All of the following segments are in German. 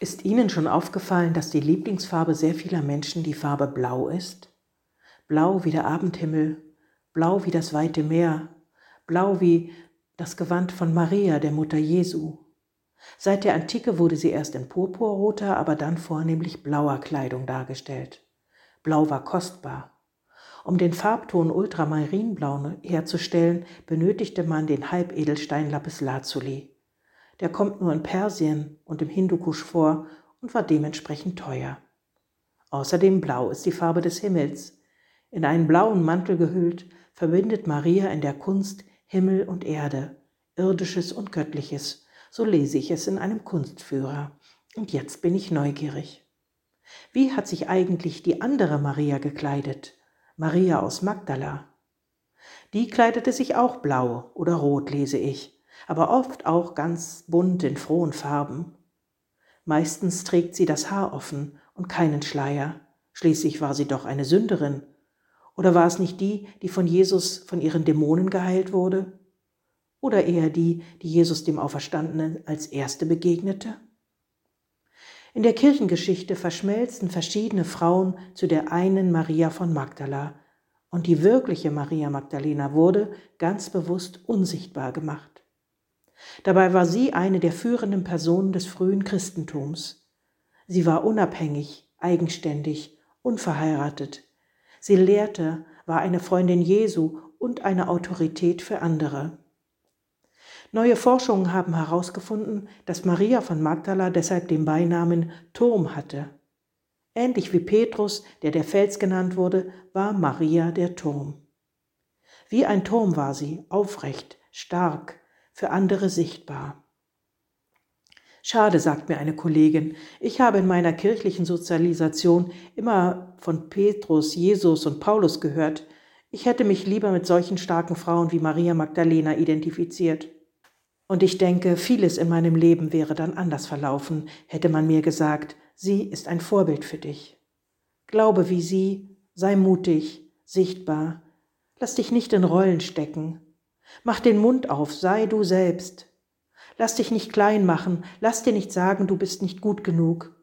Ist Ihnen schon aufgefallen, dass die Lieblingsfarbe sehr vieler Menschen die Farbe Blau ist? Blau wie der Abendhimmel, blau wie das weite Meer, blau wie das Gewand von Maria, der Mutter Jesu. Seit der Antike wurde sie erst in purpurroter, aber dann vornehmlich blauer Kleidung dargestellt. Blau war kostbar. Um den Farbton Ultramarinblau herzustellen, benötigte man den Halbedelstein Lapislazuli. Der kommt nur in Persien und im Hindukusch vor und war dementsprechend teuer. Außerdem blau ist die Farbe des Himmels. In einen blauen Mantel gehüllt, verbindet Maria in der Kunst Himmel und Erde, irdisches und göttliches, so lese ich es in einem Kunstführer. Und jetzt bin ich neugierig. Wie hat sich eigentlich die andere Maria gekleidet? Maria aus Magdala. Die kleidete sich auch blau oder rot, lese ich aber oft auch ganz bunt in frohen Farben. Meistens trägt sie das Haar offen und keinen Schleier. Schließlich war sie doch eine Sünderin. Oder war es nicht die, die von Jesus von ihren Dämonen geheilt wurde? Oder eher die, die Jesus dem Auferstandenen als erste begegnete? In der Kirchengeschichte verschmelzen verschiedene Frauen zu der einen Maria von Magdala, und die wirkliche Maria Magdalena wurde ganz bewusst unsichtbar gemacht. Dabei war sie eine der führenden Personen des frühen Christentums. Sie war unabhängig, eigenständig, unverheiratet. Sie lehrte, war eine Freundin Jesu und eine Autorität für andere. Neue Forschungen haben herausgefunden, dass Maria von Magdala deshalb den Beinamen Turm hatte. Ähnlich wie Petrus, der der Fels genannt wurde, war Maria der Turm. Wie ein Turm war sie, aufrecht, stark, für andere sichtbar. Schade, sagt mir eine Kollegin, ich habe in meiner kirchlichen Sozialisation immer von Petrus, Jesus und Paulus gehört. Ich hätte mich lieber mit solchen starken Frauen wie Maria Magdalena identifiziert. Und ich denke, vieles in meinem Leben wäre dann anders verlaufen, hätte man mir gesagt, sie ist ein Vorbild für dich. Glaube wie sie, sei mutig, sichtbar, lass dich nicht in Rollen stecken, Mach den Mund auf, sei du selbst. Lass dich nicht klein machen, lass dir nicht sagen, du bist nicht gut genug.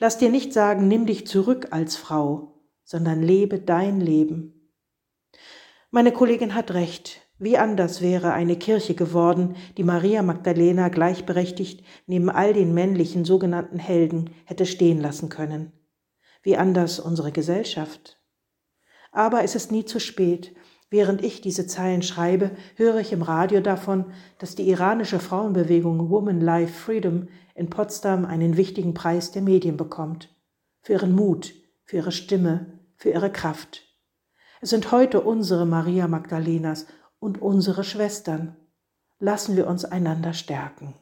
Lass dir nicht sagen, nimm dich zurück als Frau, sondern lebe dein Leben. Meine Kollegin hat recht. Wie anders wäre eine Kirche geworden, die Maria Magdalena gleichberechtigt neben all den männlichen sogenannten Helden hätte stehen lassen können. Wie anders unsere Gesellschaft. Aber es ist nie zu spät, Während ich diese Zeilen schreibe, höre ich im Radio davon, dass die iranische Frauenbewegung Woman Life Freedom in Potsdam einen wichtigen Preis der Medien bekommt. Für ihren Mut, für ihre Stimme, für ihre Kraft. Es sind heute unsere Maria Magdalenas und unsere Schwestern. Lassen wir uns einander stärken.